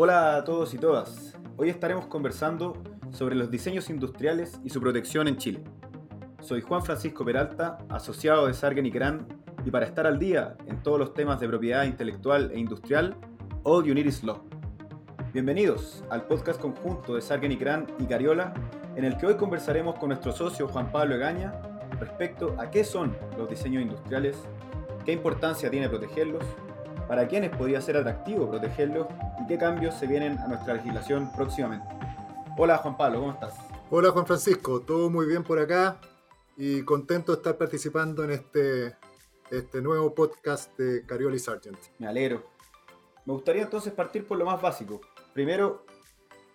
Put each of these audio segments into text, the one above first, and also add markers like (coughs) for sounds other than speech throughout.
Hola a todos y todas. Hoy estaremos conversando sobre los diseños industriales y su protección en Chile. Soy Juan Francisco Peralta, asociado de Sargen y Gran, y para estar al día en todos los temas de propiedad intelectual e industrial, All You Need Is Law. Bienvenidos al podcast conjunto de Sargen y Gran y Cariola, en el que hoy conversaremos con nuestro socio Juan Pablo Egaña respecto a qué son los diseños industriales, qué importancia tiene protegerlos, para quiénes podría ser atractivo protegerlos y qué cambios se vienen a nuestra legislación próximamente. Hola Juan Pablo, ¿cómo estás? Hola Juan Francisco, todo muy bien por acá y contento de estar participando en este, este nuevo podcast de Cariola y Sargent. Me alegro. Me gustaría entonces partir por lo más básico. Primero,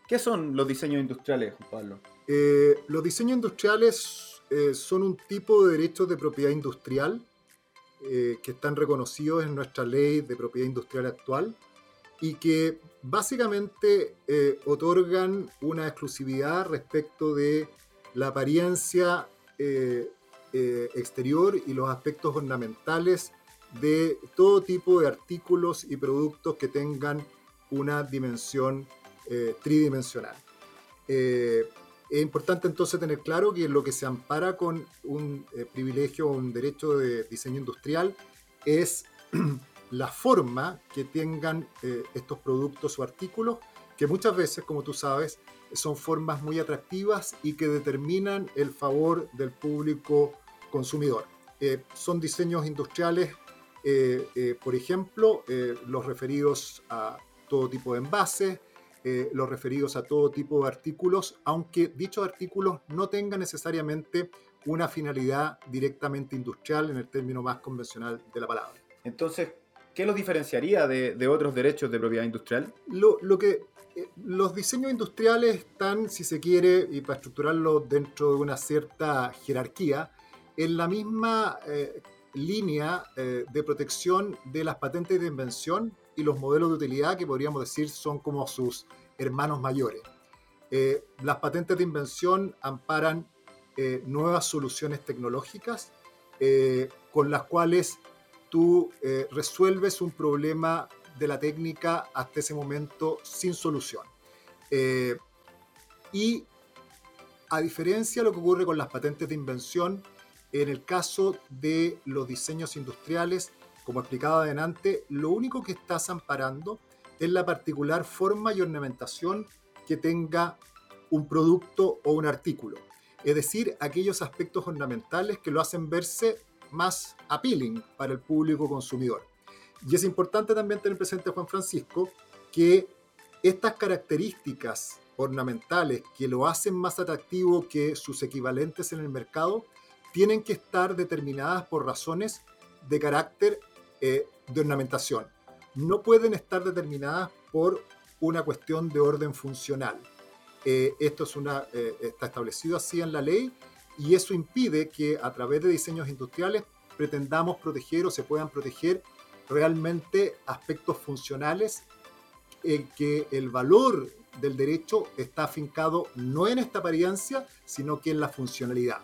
¿qué son los diseños industriales, Juan Pablo? Eh, los diseños industriales eh, son un tipo de derechos de propiedad industrial eh, que están reconocidos en nuestra ley de propiedad industrial actual y que básicamente eh, otorgan una exclusividad respecto de la apariencia eh, exterior y los aspectos ornamentales de todo tipo de artículos y productos que tengan una dimensión tridimensional. Es importante entonces tener claro que lo que se ampara con un eh, privilegio o un derecho de diseño industrial es (clears throat) la forma que tengan eh, estos productos o artículos, que muchas veces, como tú sabes, son formas muy atractivas y que determinan el favor del público consumidor. Eh, son diseños industriales, por ejemplo, los referidos a todo tipo de envases, eh, los referidos a todo tipo de artículos, aunque dichos artículos no tengan necesariamente una finalidad directamente industrial en el término más convencional de la palabra. Entonces, ¿qué los diferenciaría de, otros derechos de propiedad industrial? Lo, que eh, los diseños industriales están, si se quiere, y para estructurarlo dentro de una cierta jerarquía, en la misma eh, línea de protección de las patentes de invención y los modelos de utilidad que podríamos decir son como sus hermanos mayores. Eh, las patentes de invención amparan eh, nuevas soluciones tecnológicas eh, con las cuales tú resuelves un problema de la técnica hasta ese momento sin solución. y a diferencia de lo que ocurre con las patentes de invención, en el caso de los diseños industriales, como explicaba adelante, lo único que estás amparando es la particular forma y ornamentación que tenga un producto o un artículo. Es decir, aquellos aspectos ornamentales que lo hacen verse más appealing para el público consumidor. Y es importante también tener presente, Juan Francisco, que estas características ornamentales que lo hacen más atractivo que sus equivalentes en el mercado tienen que estar determinadas por razones de carácter eh, de ornamentación. No pueden estar determinadas por una cuestión de orden funcional. Eh, esto es una, eh, está establecido así en la ley y eso impide que a través de diseños industriales pretendamos proteger o se puedan proteger realmente aspectos funcionales en que el valor del derecho está afincado no en esta apariencia, sino que en la funcionalidad.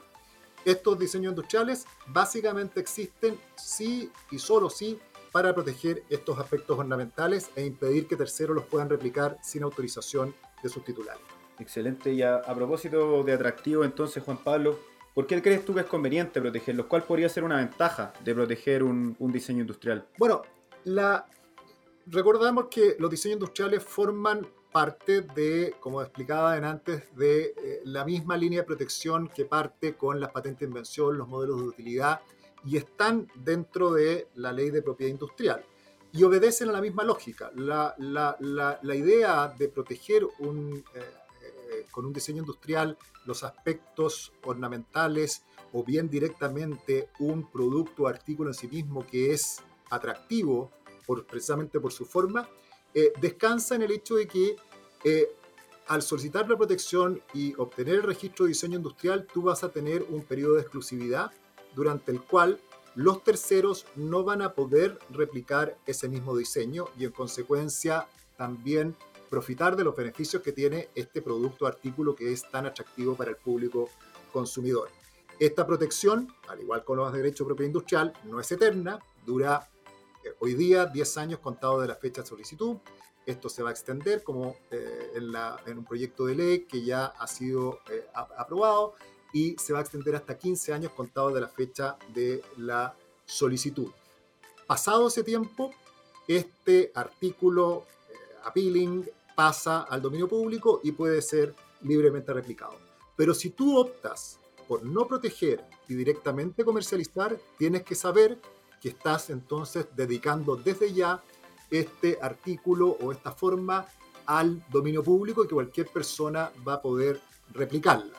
Estos diseños industriales básicamente existen sí y solo sí para proteger estos aspectos ornamentales e impedir que terceros los puedan replicar sin autorización de sus titulares. Excelente. Y a, propósito de atractivo, entonces, Juan Pablo, ¿por qué crees tú que es conveniente protegerlos? ¿Cuál podría ser una ventaja de proteger un, un diseño industrial? Bueno, la, recordamos que los diseños industriales forman parte de, como explicaba antes, de eh, la misma línea de protección que parte con las patentes de invención, los modelos de utilidad, y están dentro de la ley de propiedad industrial. Y obedecen a la misma lógica. La, la, la, idea de proteger un, eh, eh, con un diseño industrial los aspectos ornamentales o bien directamente un producto o artículo en sí mismo que es atractivo por, precisamente por su forma, eh, descansa en el hecho de que eh, al solicitar la protección y obtener el registro de diseño industrial, tú vas a tener un periodo de exclusividad durante el cual los terceros no van a poder replicar ese mismo diseño y en consecuencia también profitar de los beneficios que tiene este producto artículo que es tan atractivo para el público consumidor. Esta protección, al igual con los derechos de propiedad industrial, no es eterna, dura hoy día 10 años contado de la fecha de solicitud. Esto se va a extender como en, en, un proyecto de ley que ya ha sido aprobado y se va a extender hasta 15 años contado de la fecha de la solicitud. Pasado ese tiempo, este artículo appealing pasa al dominio público y puede ser libremente replicado. Pero si tú optas por no proteger y directamente comercializar, tienes que saber que estás entonces dedicando desde ya este artículo o esta forma al dominio público y que cualquier persona va a poder replicarla.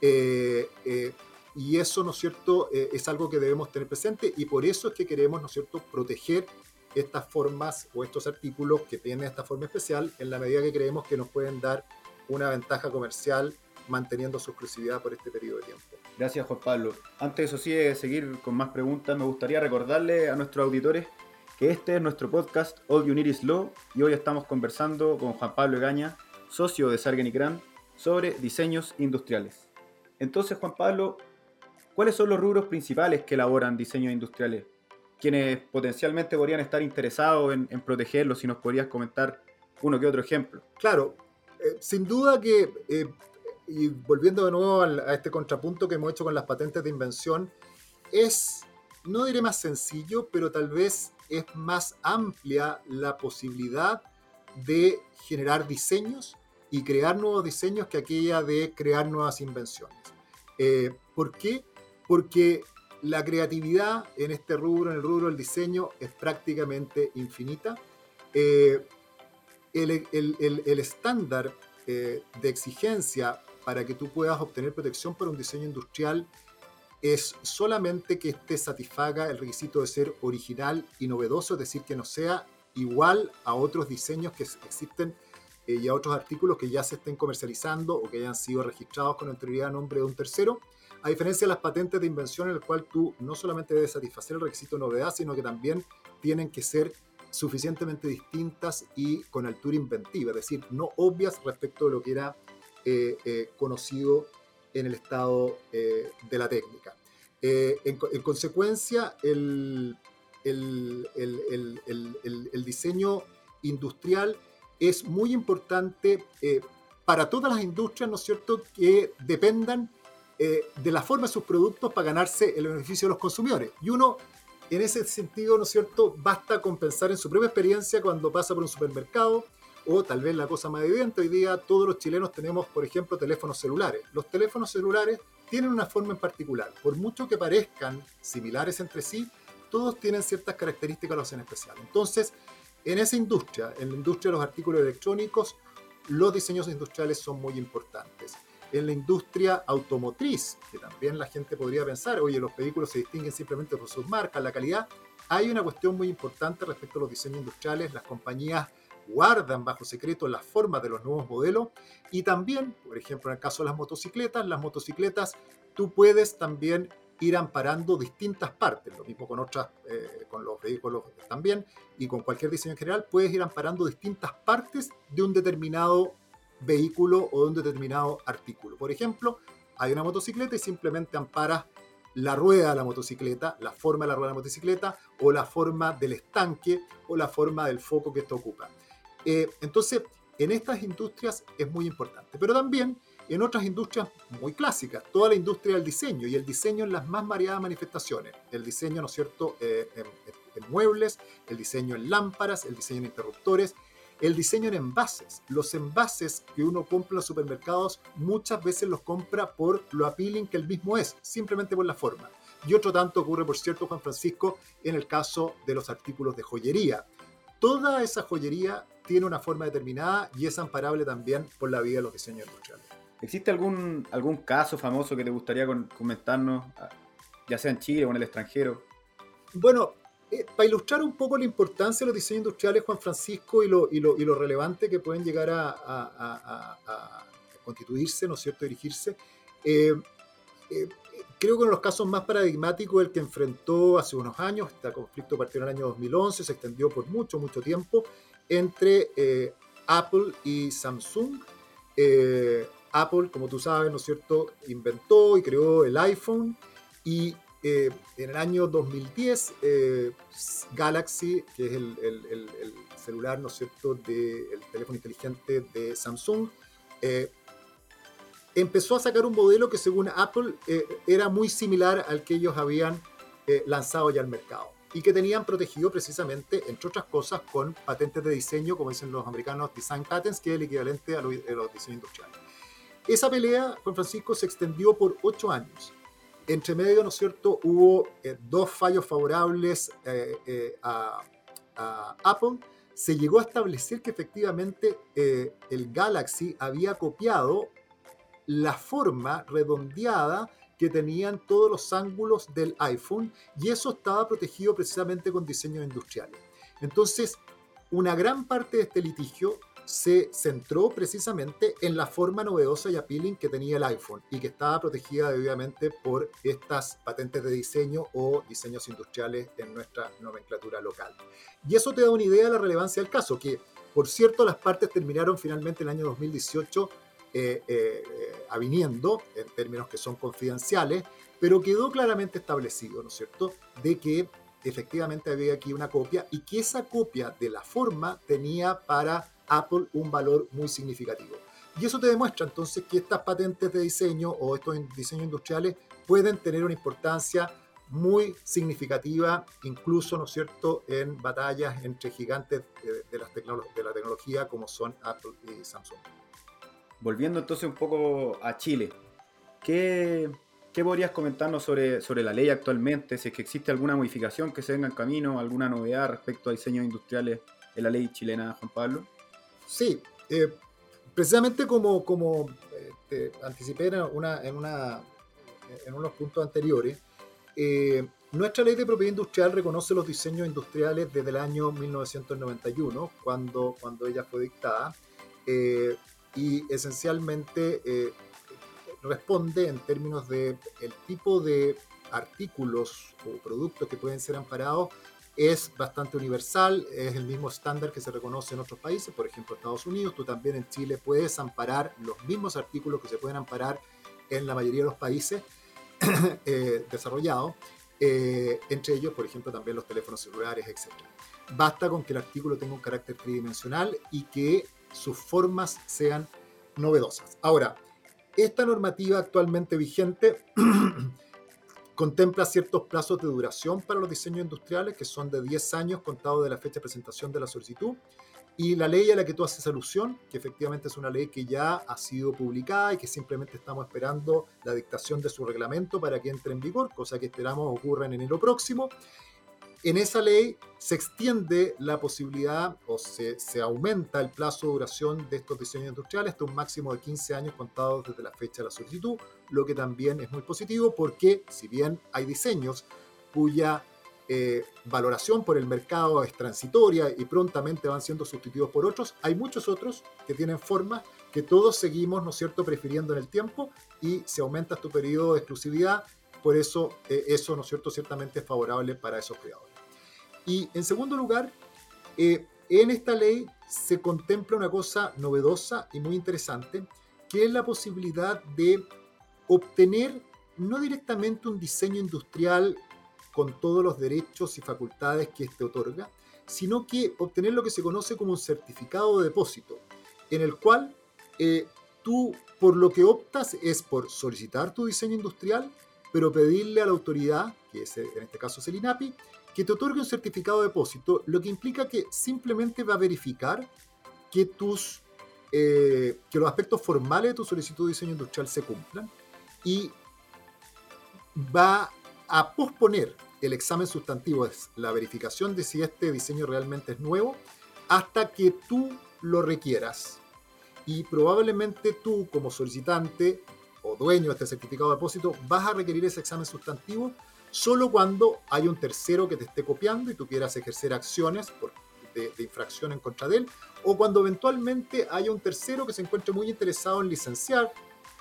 Eh, eh, y eso, ¿no es cierto?, eh, es algo que debemos tener presente y por eso es que queremos, ¿no es cierto?, proteger estas formas o estos artículos que tienen esta forma especial en la medida que creemos que nos pueden dar una ventaja comercial manteniendo su exclusividad por este periodo de tiempo. Gracias Juan Pablo. Antes de seguir con más preguntas, me gustaría recordarle a nuestros auditores que este es nuestro podcast All You Need Is Law y hoy estamos conversando con Juan Pablo Egaña, socio de Sargen y sobre diseños industriales. Entonces Juan Pablo, ¿cuáles son los rubros principales que elaboran diseños industriales? Quienes potencialmente podrían estar interesados en, protegerlos, si nos podrías comentar uno que otro ejemplo. Claro, eh, sin duda que eh, y volviendo de nuevo a este contrapunto que hemos hecho con las patentes de invención, es, no diré más sencillo, pero tal vez es más amplia la posibilidad de generar diseños y crear nuevos diseños que aquella de crear nuevas invenciones. Eh, ¿Por qué? Porque la creatividad en este rubro, en el rubro del diseño, es prácticamente infinita. Eh, el, estándar eh, de exigencia para que tú puedas obtener protección para un diseño industrial es solamente que este satisfaga el requisito de ser original y novedoso, es decir, que no sea igual a otros diseños que existen eh, y a otros artículos que ya se estén comercializando o que hayan sido registrados con anterioridad a nombre de un tercero, a diferencia de las patentes de invención en el cual tú no solamente debes satisfacer el requisito de novedad, sino que también tienen que ser suficientemente distintas y con altura inventiva, es decir, no obvias respecto de lo que era eh, eh, conocido en el estado eh, de la técnica. En, consecuencia, el, el, el, diseño industrial es muy importante para todas las industrias, ¿no es cierto?, que dependan de la forma de sus productos para ganarse el beneficio de los consumidores. Y uno, en ese sentido, ¿no es cierto?, basta con pensar en su propia experiencia cuando pasa por un supermercado, o tal vez la cosa más evidente, hoy día todos los chilenos tenemos, por ejemplo, teléfonos celulares. Los teléfonos celulares tienen una forma en particular. Por mucho que parezcan similares entre sí, todos tienen ciertas características los en especial. Entonces, en esa industria, en la industria de los artículos electrónicos, los diseños industriales son muy importantes. En la industria automotriz, que también la gente podría pensar, oye, los vehículos se distinguen simplemente por sus marcas, la calidad, hay una cuestión muy importante respecto a los diseños industriales. Las compañías guardan bajo secreto las formas de los nuevos modelos y también, por ejemplo, en el caso de las motocicletas, las motocicletas tú puedes también ir amparando distintas partes, lo mismo con otras, eh, con los vehículos también, y con cualquier diseño en general, puedes ir amparando distintas partes de un determinado vehículo o de un determinado artículo. Por ejemplo, hay una motocicleta y simplemente amparas la rueda de la motocicleta, la forma de la rueda de la motocicleta, o la forma del estanque, o la forma del foco que esto ocupa. Eh, entonces, en estas industrias es muy importante, pero también en otras industrias muy clásicas, toda la industria del diseño y el diseño en las más variadas manifestaciones. El diseño, ¿no es cierto?, eh, en, muebles, el diseño en lámparas, el diseño en interruptores, el diseño en envases. Los envases que uno compra en los supermercados muchas veces los compra por lo appealing que el mismo es, simplemente por la forma. Y otro tanto ocurre, por cierto, Juan Francisco, en el caso de los artículos de joyería. Toda esa joyería tiene una forma determinada y es amparable también por la vida de los diseños industriales. ¿Existe algún, algún caso famoso que te gustaría comentarnos, ah, ya sea en Chile o en el extranjero? Bueno, eh, para ilustrar un poco la importancia de los diseños industriales, Juan Francisco, y lo, y lo, y lo relevante que pueden llegar a, a, constituirse, ¿no es cierto?, dirigirse. Eh, eh, creo que uno de los casos más paradigmáticos el que enfrentó hace unos años, este conflicto partió en el año 2011, se extendió por mucho, mucho tiempo, entre eh, Apple y Samsung. Eh, Apple, como tú sabes, ¿no es cierto?, inventó y creó el iPhone y eh, en el año 2010, eh, Galaxy, que es el, el, celular, ¿no es cierto?, del teléfono inteligente de Samsung, empezó a sacar un modelo que según Apple era muy similar al que ellos habían lanzado ya al mercado y que tenían protegido precisamente, entre otras cosas, con patentes de diseño, como dicen los americanos, design patents, que es el equivalente a los, a los diseños industriales. Esa pelea, Juan Francisco, se extendió por ocho años entre medio, ¿no es cierto?, hubo eh, dos fallos favorables eh, eh, a, Apple. Se llegó a establecer que efectivamente el Galaxy había copiado la forma redondeada que tenían todos los ángulos del iPhone y eso estaba protegido precisamente con diseños industriales. Entonces, una gran parte de este litigio se centró precisamente en la forma novedosa y appealing que tenía el iPhone y que estaba protegida debidamente por estas patentes de diseño o diseños industriales en nuestra nomenclatura local. Y eso te da una idea de la relevancia del caso, que por cierto las partes terminaron finalmente en el año 2018 eh, eh, aviniendo en términos que son confidenciales, pero quedó claramente establecido, ¿no es cierto?, de que efectivamente había aquí una copia y que esa copia de la forma tenía para Apple un valor muy significativo. Y eso te demuestra entonces que estas patentes de diseño o estos diseños industriales pueden tener una importancia muy significativa, incluso, ¿no es cierto?, en batallas entre gigantes de, las de la tecnología como son Apple y Samsung. Volviendo entonces un poco a Chile, ¿qué, qué podrías comentarnos sobre, sobre la ley actualmente? Si es que existe alguna modificación que se venga en camino, alguna novedad respecto a diseños industriales en la ley chilena, Juan Pablo. Sí, eh, precisamente como, como eh, te anticipé en, una, en, una, en unos puntos anteriores, eh, nuestra ley de propiedad industrial reconoce los diseños industriales desde el año 1991, cuando, cuando ella fue dictada, y esencialmente responde en términos de el tipo de artículos o productos que pueden ser amparados es bastante universal, es el mismo estándar que se reconoce en otros países, por ejemplo Estados Unidos, tú también en Chile puedes amparar los mismos artículos que se pueden amparar en la mayoría de los países (coughs) eh, desarrollados, eh, entre ellos, por ejemplo, también los teléfonos celulares, etc. Basta con que el artículo tenga un carácter tridimensional y que sus formas sean novedosas. Ahora, esta normativa actualmente vigente (clears throat) contempla ciertos plazos de duración para los diseños industriales, que son de 10 años contados de la fecha de presentación de la solicitud, y la ley a la que tú haces alusión, que efectivamente es una ley que ya ha sido publicada y que simplemente estamos esperando la dictación de su reglamento para que entre en vigor, cosa que esperamos ocurra en enero próximo, en esa ley se extiende la posibilidad o se, aumenta el plazo de duración de estos diseños industriales hasta un máximo de 15 años contados desde la fecha de la solicitud, lo que también es muy positivo porque si bien hay diseños cuya eh, valoración por el mercado es transitoria y prontamente van siendo sustituidos por otros, hay muchos otros que tienen formas que todos seguimos, ¿no es cierto?, prefiriendo en el tiempo y se aumenta tu periodo de exclusividad, por eso eh, eso, ¿no es cierto?, ciertamente es favorable para esos creadores. Y en segundo lugar, eh, en esta ley se contempla una cosa novedosa y muy interesante, que es la posibilidad de obtener no directamente un diseño industrial con todos los derechos y facultades que éste otorga, sino que obtener lo que se conoce como un certificado de depósito, en el cual eh, tú por lo que optas es por solicitar tu diseño industrial, pero pedirle a la autoridad, que es en este caso es el INAPI, que te otorgue un certificado de depósito, lo que implica que simplemente va a verificar que, tus, eh, que los aspectos formales de tu solicitud de diseño industrial se cumplan y va a posponer el examen sustantivo, es la verificación de si este diseño realmente es nuevo, hasta que tú lo requieras. Y probablemente tú como solicitante o dueño de este certificado de depósito vas a requerir ese examen sustantivo solo cuando hay un tercero que te esté copiando y tú quieras ejercer acciones de, infracción en contra de él, o cuando eventualmente haya un tercero que se encuentre muy interesado en licenciar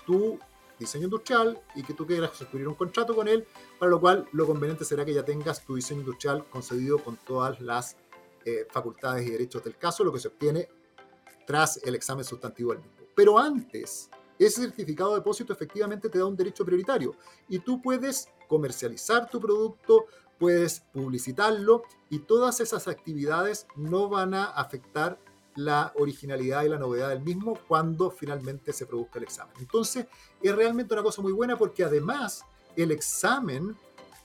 tu diseño industrial y que tú quieras suscribir un contrato con él, para lo cual lo conveniente será que ya tengas tu diseño industrial concedido con todas las eh, facultades y derechos del caso, lo que se obtiene tras el examen sustantivo del mismo. Pero antes, ese certificado de depósito efectivamente te da un derecho prioritario y tú puedes comercializar tu producto, puedes publicitarlo y todas esas actividades no van a afectar la originalidad y la novedad del mismo cuando finalmente se produzca el examen. Entonces, es realmente una cosa muy buena porque además el examen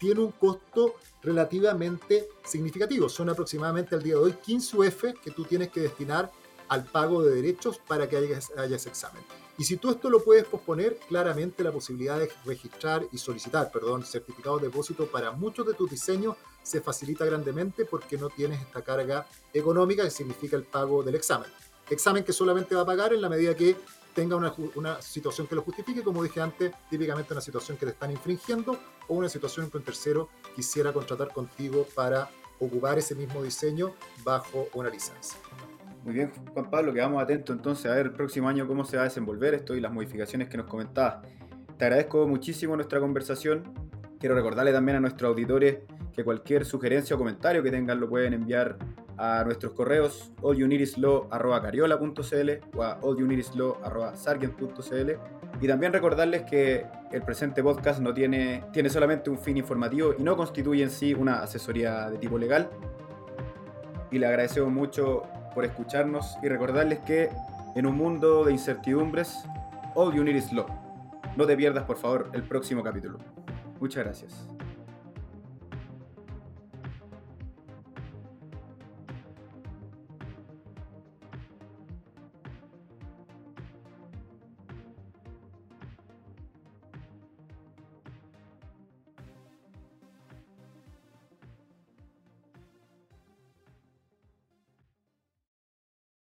tiene un costo relativamente significativo. Son aproximadamente al día de hoy 15 UF que tú tienes que destinar al pago de derechos para que haya, ese examen. Y si tú esto lo puedes posponer, claramente la posibilidad de registrar y solicitar, perdón, certificados de depósito para muchos de tus diseños se facilita grandemente porque no tienes esta carga económica que significa el pago del examen. Examen que solamente va a pagar en la medida que tenga una, una, situación que lo justifique, como dije antes, típicamente una situación que te están infringiendo o una situación en que un tercero quisiera contratar contigo para ocupar ese mismo diseño bajo una licencia. Muy bien, Juan Pablo, quedamos atentos entonces a ver el próximo año cómo se va a desenvolver esto y las modificaciones que nos comentabas. Te agradezco muchísimo nuestra conversación. Quiero recordarle también a nuestros auditores que cualquier sugerencia o comentario que tengan lo pueden enviar a nuestros correos allyunitislow.cariola.cl o a allyunitislow.sargent.cl y también recordarles que el presente podcast no tiene, tiene solamente un fin informativo y no constituye en sí una asesoría de tipo legal. Y le agradecemos mucho por escucharnos y recordarles que en un mundo de incertidumbres, All You Need Is Law. No te pierdas por favor el próximo capítulo. Muchas gracias.